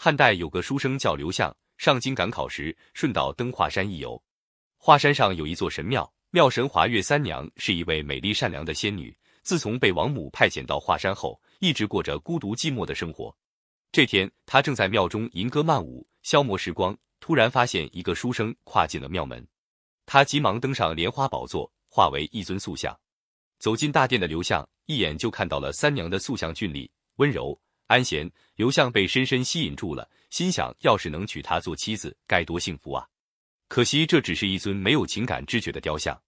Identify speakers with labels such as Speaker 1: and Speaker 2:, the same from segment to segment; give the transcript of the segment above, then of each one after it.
Speaker 1: 汉代有个书生叫刘向，上京赶考时顺道登华山一游。华山上有一座神庙，庙神华月三娘是一位美丽善良的仙女。自从被王母派遣到华山后，一直过着孤独寂寞的生活。这天，她正在庙中吟歌曼舞，消磨时光，突然发现一个书生跨进了庙门。他急忙登上莲花宝座，化为一尊塑像。走进大殿的刘向，一眼就看到了三娘的塑像，俊丽、温柔、安闲。刘向被深深吸引住了，心想：要是能娶她做妻子，该多幸福啊！可惜这只是一尊没有情感知觉的雕像。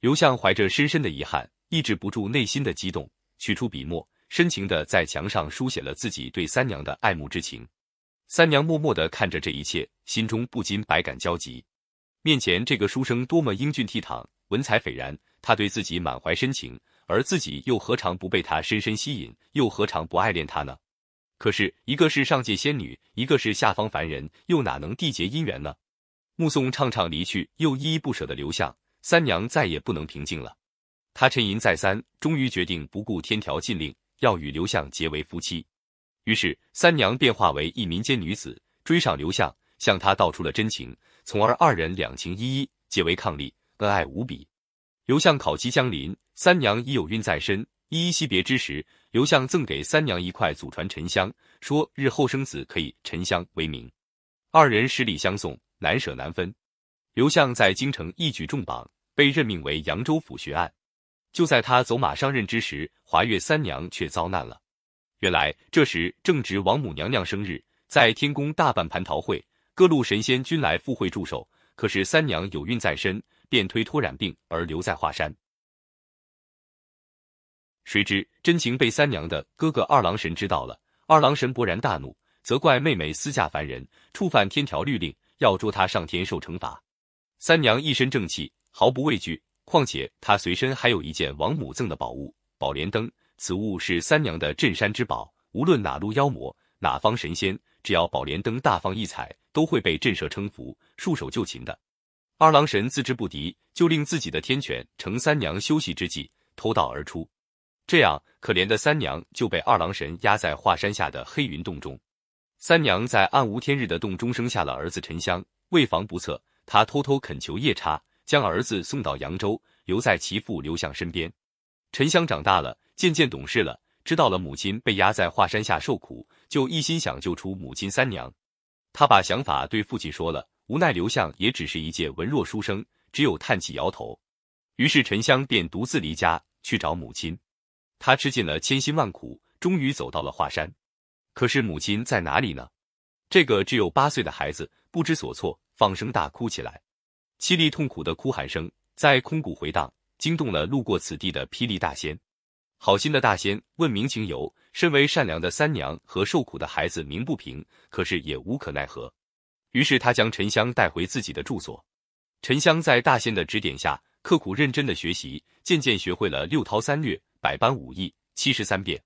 Speaker 1: 刘向怀着深深的遗憾，抑制不住内心的激动，取出笔墨，深情的在墙上书写了自己对三娘的爱慕之情。三娘默默的看着这一切，心中不禁百感交集。面前这个书生多么英俊倜傥，文采斐然，他对自己满怀深情，而自己又何尝不被他深深吸引，又何尝不爱恋他呢？可是，一个是上界仙女，一个是下方凡人，又哪能缔结姻缘呢？目送畅畅离去，又依依不舍的刘向，三娘再也不能平静了。她沉吟再三，终于决定不顾天条禁令，要与刘向结为夫妻。于是，三娘变化为一民间女子，追上刘向，向他道出了真情。从而二人两情依依，结为伉俪，恩爱无比。刘向考期将临，三娘已有孕在身。依依惜别之时，刘向赠给三娘一块祖传沉香，说日后生子可以沉香为名。二人十里相送，难舍难分。刘向在京城一举重榜，被任命为扬州府学案。就在他走马上任之时，华月三娘却遭难了。原来这时正值王母娘娘生日，在天宫大办蟠桃会。各路神仙均来赴会祝寿，可是三娘有孕在身，便推脱染病而留在华山。谁知真情被三娘的哥哥二郎神知道了，二郎神勃然大怒，责怪妹妹私嫁凡人，触犯天条律令，要捉她上天受惩罚。三娘一身正气，毫不畏惧，况且她随身还有一件王母赠的宝物宝莲灯，此物是三娘的镇山之宝，无论哪路妖魔，哪方神仙。只要宝莲灯大放异彩，都会被震慑称服，束手就擒的。二郎神自知不敌，就令自己的天犬乘三娘休息之际偷盗而出。这样，可怜的三娘就被二郎神压在华山下的黑云洞中。三娘在暗无天日的洞中生下了儿子沉香。为防不测，她偷偷恳求夜叉将儿子送到扬州，留在其父刘向身边。沉香长大了，渐渐懂事了。知道了母亲被压在华山下受苦，就一心想救出母亲三娘。他把想法对父亲说了，无奈刘向也只是一介文弱书生，只有叹气摇头。于是沉香便独自离家去找母亲。他吃尽了千辛万苦，终于走到了华山。可是母亲在哪里呢？这个只有八岁的孩子不知所措，放声大哭起来，凄厉痛苦的哭喊声在空谷回荡，惊动了路过此地的霹雳大仙。好心的大仙问明情由，身为善良的三娘和受苦的孩子鸣不平，可是也无可奈何。于是他将沉香带回自己的住所。沉香在大仙的指点下，刻苦认真的学习，渐渐学会了六韬三略、百般武艺、七十三变。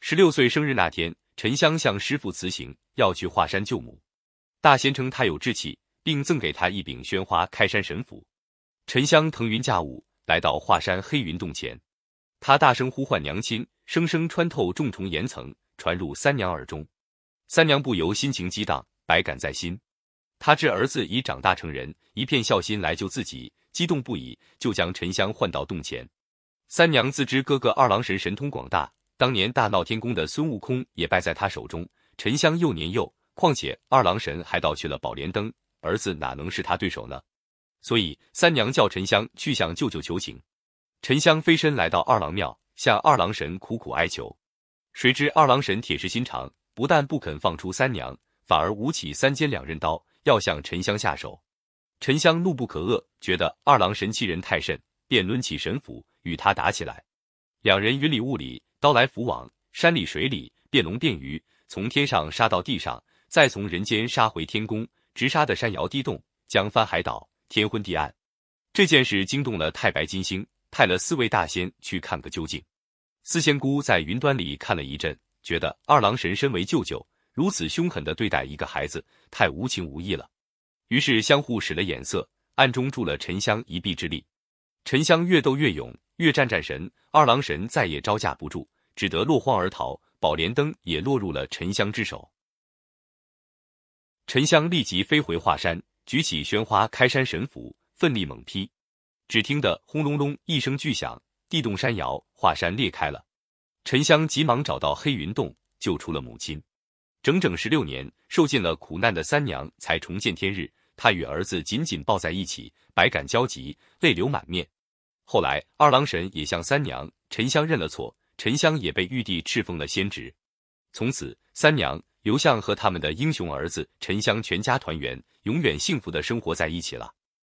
Speaker 1: 十六岁生日那天，沉香向师傅辞行，要去华山救母。大仙称他有志气，并赠给他一柄宣花开山神斧。沉香腾云驾雾，来到华山黑云洞前。他大声呼唤娘亲，声声穿透重重岩层，传入三娘耳中。三娘不由心情激荡，百感在心。他知儿子已长大成人，一片孝心来救自己，激动不已，就将沉香唤到洞前。三娘自知哥哥二郎神神通广大，当年大闹天宫的孙悟空也败在他手中。沉香又年幼，况且二郎神还盗去了宝莲灯，儿子哪能是他对手呢？所以三娘叫沉香去向舅舅求情。沉香飞身来到二郎庙，向二郎神苦苦哀求。谁知二郎神铁石心肠，不但不肯放出三娘，反而舞起三尖两刃刀，要向沉香下手。沉香怒不可遏，觉得二郎神欺人太甚，便抡起神斧与他打起来。两人云里雾里，刀来斧往，山里水里，变龙变鱼，从天上杀到地上，再从人间杀回天宫，直杀的山摇地动，江翻海倒，天昏地暗。这件事惊动了太白金星。派了四位大仙去看个究竟。四仙姑在云端里看了一阵，觉得二郎神身为舅舅，如此凶狠的对待一个孩子，太无情无义了。于是相互使了眼色，暗中助了沉香一臂之力。沉香越斗越勇，越战战神。二郎神再也招架不住，只得落荒而逃。宝莲灯也落入了沉香之手。沉香立即飞回华山，举起宣花开山神斧，奋力猛劈。只听得轰隆隆一声巨响，地动山摇，华山裂开了。沉香急忙找到黑云洞，救出了母亲。整整十六年，受尽了苦难的三娘才重见天日。她与儿子紧紧抱在一起，百感交集，泪流满面。后来，二郎神也向三娘沉香认了错，沉香也被玉帝敕封了仙职。从此，三娘刘向和他们的英雄儿子沉香全家团圆，永远幸福的生活在一起了。